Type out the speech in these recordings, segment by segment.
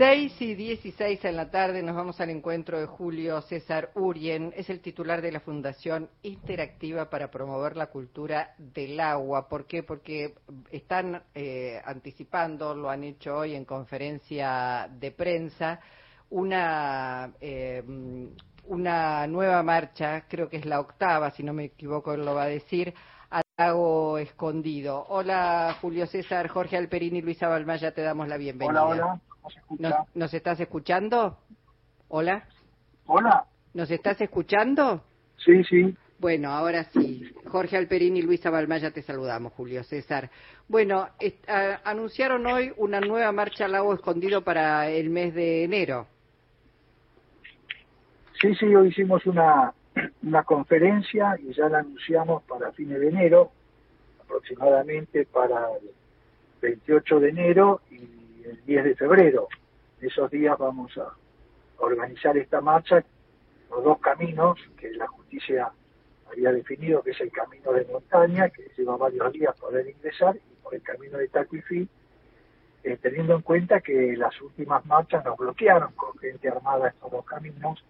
6 y 16 en la tarde nos vamos al encuentro de Julio César Urien. Es el titular de la Fundación Interactiva para promover la cultura del agua. ¿Por qué? Porque están eh, anticipando, lo han hecho hoy en conferencia de prensa, una, eh, una nueva marcha, creo que es la octava, si no me equivoco, él lo va a decir, al lago escondido. Hola Julio César, Jorge Alperini, Luisa Balmaya, te damos la bienvenida. Hola, hola. ¿Nos, estás escuchando? Hola. Hola. ¿Nos estás escuchando? Sí, sí. Bueno, ahora sí. Jorge Alperín y Luisa Balmaya te saludamos, Julio César. Bueno, anunciaron hoy una nueva marcha al lago escondido para el mes de enero. Sí, sí, hoy hicimos una, una conferencia y ya la anunciamos para fines de enero, aproximadamente para el 28 de enero y el 10 de febrero. Esos días vamos a organizar esta marcha por dos caminos que la justicia había definido, que es el camino de montaña, que lleva varios días poder ingresar, y por el camino de Tacuifí, eh, teniendo en cuenta que las últimas marchas nos bloquearon con gente armada estos dos caminos,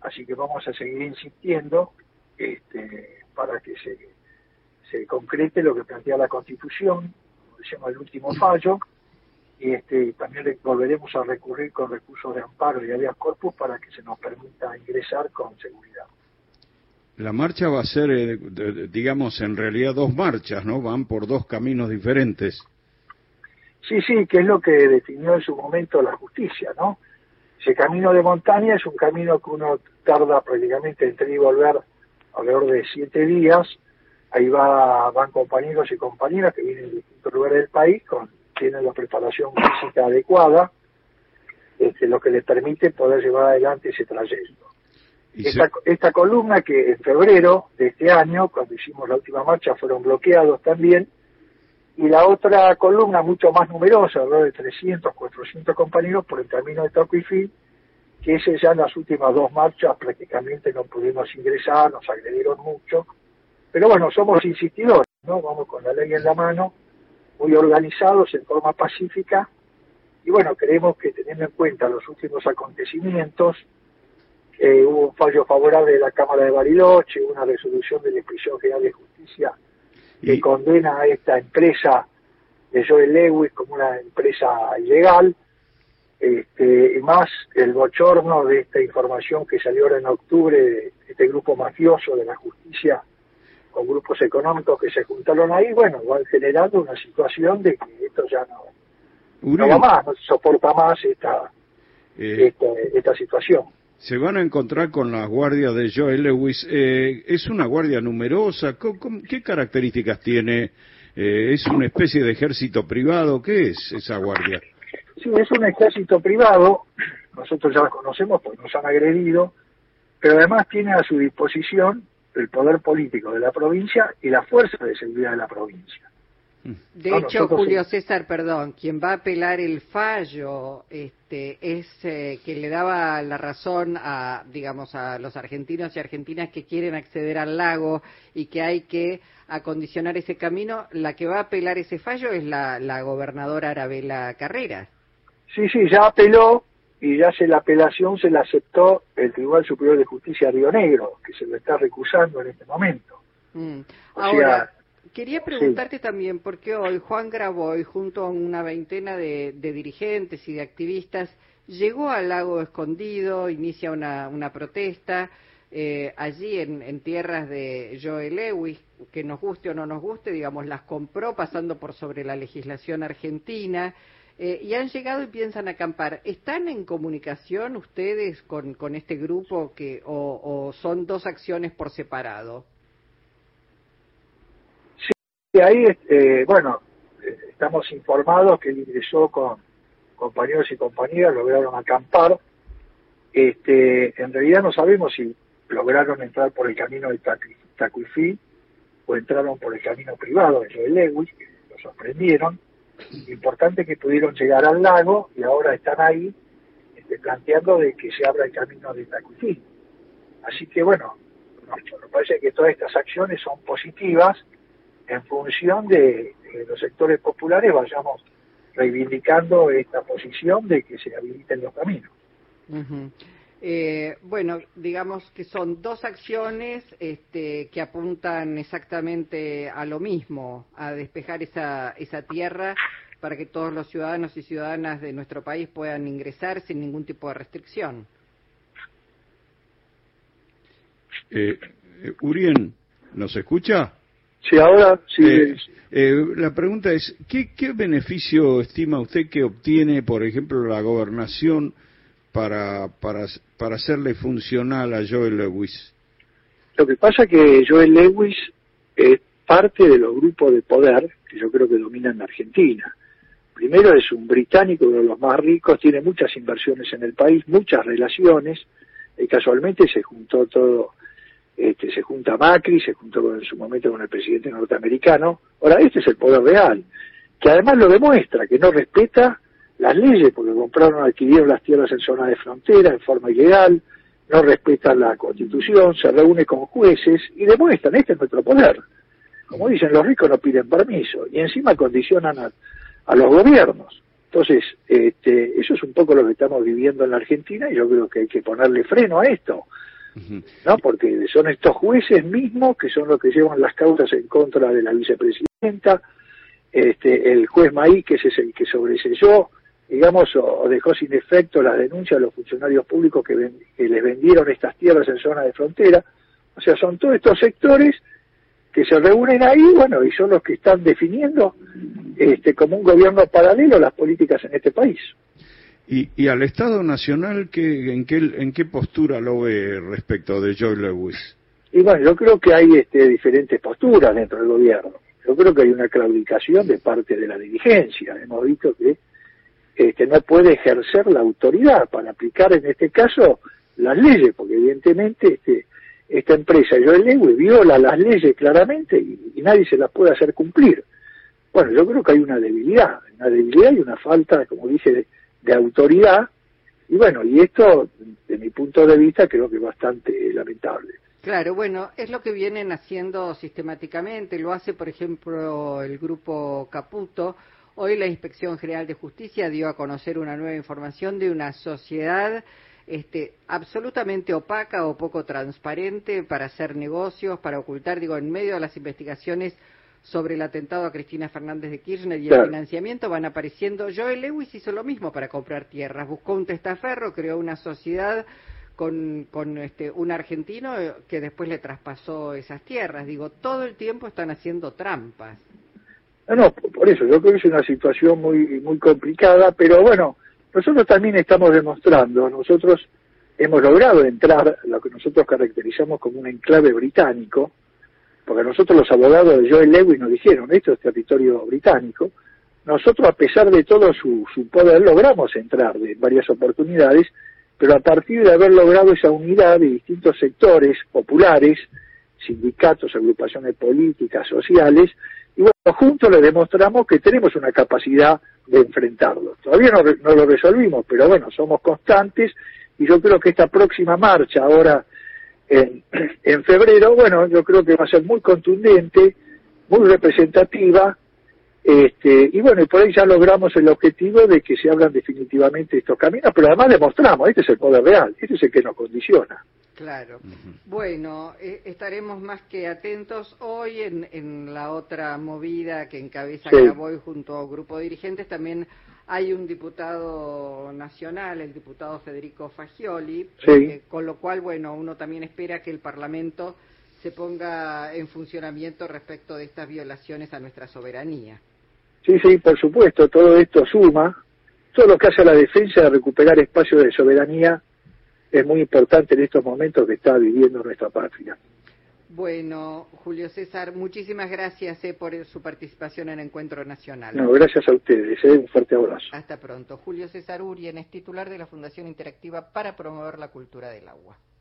así que vamos a seguir insistiendo este, para que se, se concrete lo que plantea la Constitución, como decíamos el último fallo, y este, también volveremos a recurrir con recursos de amparo y alias corpus para que se nos permita ingresar con seguridad. La marcha va a ser, eh, digamos, en realidad dos marchas, ¿no? Van por dos caminos diferentes. Sí, sí, que es lo que definió en su momento la justicia, ¿no? Ese camino de montaña es un camino que uno tarda prácticamente entre ir y volver alrededor de siete días. Ahí va, van compañeros y compañeras que vienen de distintos lugares del país con tienen la preparación física adecuada, este, lo que les permite poder llevar adelante ese trayecto. Esta, esta, columna que en febrero de este año, cuando hicimos la última marcha, fueron bloqueados también, y la otra columna mucho más numerosa, de 300, 400 compañeros por el camino de Tocuifí, que ese ya en las últimas dos marchas prácticamente no pudimos ingresar, nos agredieron mucho, pero bueno, somos insistidores, ¿no? Vamos con la ley en la mano muy organizados en forma pacífica. Y bueno, creemos que teniendo en cuenta los últimos acontecimientos, eh, hubo un fallo favorable de la Cámara de Bariloche, una resolución de la Inspección General de Justicia que condena a esta empresa de Joel Lewis como una empresa ilegal, este, y más el bochorno de esta información que salió ahora en octubre de este grupo mafioso de la justicia con grupos económicos que se juntaron ahí, bueno, van generando una situación de que esto ya no, no va más, no se soporta más esta, eh, esta, situación. Se van a encontrar con la guardia de Joel Lewis. Eh, ¿Es una guardia numerosa? ¿Qué características tiene? Eh, ¿Es una especie de ejército privado? ¿Qué es esa guardia? Sí, es un ejército privado. Nosotros ya la conocemos porque nos han agredido. Pero además tiene a su disposición el poder político de la provincia y la fuerza de seguridad de la provincia. De hecho, Julio César, perdón, quien va a apelar el fallo este, es eh, que le daba la razón a, digamos, a los argentinos y argentinas que quieren acceder al lago y que hay que acondicionar ese camino. La que va a apelar ese fallo es la, la gobernadora Arabela Carreras. Sí, sí, ya apeló, y ya se la apelación se la aceptó el Tribunal Superior de Justicia de Río Negro, que se lo está recusando en este momento. Mm. Ahora, quería preguntarte también, porque hoy Juan Graboy, junto a una veintena de, dirigentes y de activistas, llegó al lago escondido, inicia una, una protesta. Eh, allí en, en, tierras de Joe Lewis, que nos guste o no nos guste, digamos, las compró pasando por sobre la legislación argentina. Eh, y han llegado y piensan acampar. ¿Están en comunicación ustedes con, con este grupo que, o, son dos acciones por separado? Sí, ahí, eh, bueno, estamos informados que ingresó con compañeros y compañeras, lograron acampar. Este, en realidad no sabemos si lograron entrar por el camino de Tacuifí o entraron por el camino privado de Lewis, que lo sorprendieron importante que pudieron llegar al lago y ahora están ahí este, planteando de que se abra el camino de Tacuifí. Así que bueno, nos, parece que todas estas acciones son positivas en función de, que los sectores populares vayamos reivindicando esta posición de que se habiliten los caminos. Eh, bueno, digamos que son dos acciones este, que apuntan exactamente a lo mismo, a despejar esa, esa tierra para que todos los ciudadanos y ciudadanas de nuestro país puedan ingresar sin ningún tipo de restricción. Eh, eh Urien, ¿nos escucha? Sí, ahora sí. Eh, la pregunta es, ¿qué, ¿qué beneficio estima usted que obtiene, por ejemplo, la gobernación para, para, para hacerle funcional a Joel Lewis? Lo que pasa es que Joel Lewis es parte de los grupos de poder que yo creo que dominan Argentina. Primero es un británico, uno de los más ricos, tiene muchas inversiones en el país, muchas relaciones, y casualmente se juntó todo, este, se junta Macri, se juntó en su momento con el presidente norteamericano. Ahora, este es el poder real, que además lo demuestra, que no respeta las leyes, porque compraron, adquirieron las tierras en zona de frontera en forma ilegal, no respetan la constitución, se reúne con jueces y demuestran, este es nuestro poder. Como dicen, los ricos no piden permiso y encima condicionan a, los gobiernos. Entonces, este, eso es un poco lo que estamos viviendo en la Argentina y yo creo que hay que ponerle freno a esto. ¿no? Porque son estos jueces mismos que son los que llevan las causas en contra de la vicepresidenta, este, el juez Maí, que es el que sobreselló digamos, o, dejó sin efecto las denuncias de los funcionarios públicos que, les vendieron estas tierras en zona de frontera. O sea, son todos estos sectores que se reúnen ahí, bueno, y son los que están definiendo este, como un gobierno paralelo las políticas en este país. ¿Y, y al Estado Nacional ¿qué, en, qué, en qué postura lo ve respecto de Joe Lewis? Y bueno, yo creo que hay este, diferentes posturas dentro del gobierno. Yo creo que hay una claudicación de parte de la dirigencia. Hemos visto que este, no puede ejercer la autoridad para aplicar en este caso las leyes, porque evidentemente este, esta empresa, Joel Lewis, viola las leyes claramente y, nadie se las puede hacer cumplir. Bueno, yo creo que hay una debilidad, una debilidad y una falta, como dije, de, autoridad, y bueno, y esto, de mi punto de vista, creo que es bastante lamentable. Claro, bueno, es lo que vienen haciendo sistemáticamente. Lo hace, por ejemplo, el grupo Caputo Hoy la Inspección General de Justicia dio a conocer una nueva información de una sociedad este, absolutamente opaca o poco transparente para hacer negocios, para ocultar, digo, en medio de las investigaciones sobre el atentado a Cristina Fernández de Kirchner y el financiamiento van apareciendo. Joel Lewis hizo lo mismo para comprar tierras, buscó un testaferro, creó una sociedad con, con este, un argentino que después le traspasó esas tierras. Digo, todo el tiempo están haciendo trampas. No, no, por eso, yo creo que es una situación muy, muy complicada, pero bueno, nosotros también estamos demostrando, nosotros hemos logrado entrar lo que nosotros caracterizamos como un enclave británico, porque nosotros los abogados de Joel Lewis nos dijeron, esto es territorio británico, nosotros a pesar de todo su, su poder logramos entrar de varias oportunidades, pero a partir de haber logrado esa unidad de distintos sectores populares, sindicatos, agrupaciones políticas, sociales, y bueno, juntos le demostramos que tenemos una capacidad de enfrentarlo. Todavía no, lo resolvimos, pero bueno, somos constantes y yo creo que esta próxima marcha ahora en, en febrero, bueno, yo creo que va a ser muy contundente, muy representativa, este, y bueno, y por ahí ya logramos el objetivo de que se abran definitivamente estos caminos, pero además demostramos, este es el poder real, este es el que nos condiciona. Claro. Bueno, eh, estaremos más que atentos hoy en, en la otra movida que encabeza sí. Graboy junto a un grupo de dirigentes. También hay un diputado nacional, el diputado Federico Fagioli, eh, con lo cual, bueno, uno también espera que el Parlamento se ponga en funcionamiento respecto de estas violaciones a nuestra soberanía. Sí, sí, por supuesto, todo esto suma, todo lo que hace a la defensa de recuperar espacios de soberanía es muy importante en estos momentos que está viviendo nuestra patria. Bueno, Julio César, muchísimas gracias eh, por su participación en Encuentro Nacional. No, gracias a ustedes. Eh, un fuerte abrazo. Hasta pronto. Julio César Urien es titular de la Fundación Interactiva para promover la cultura del agua.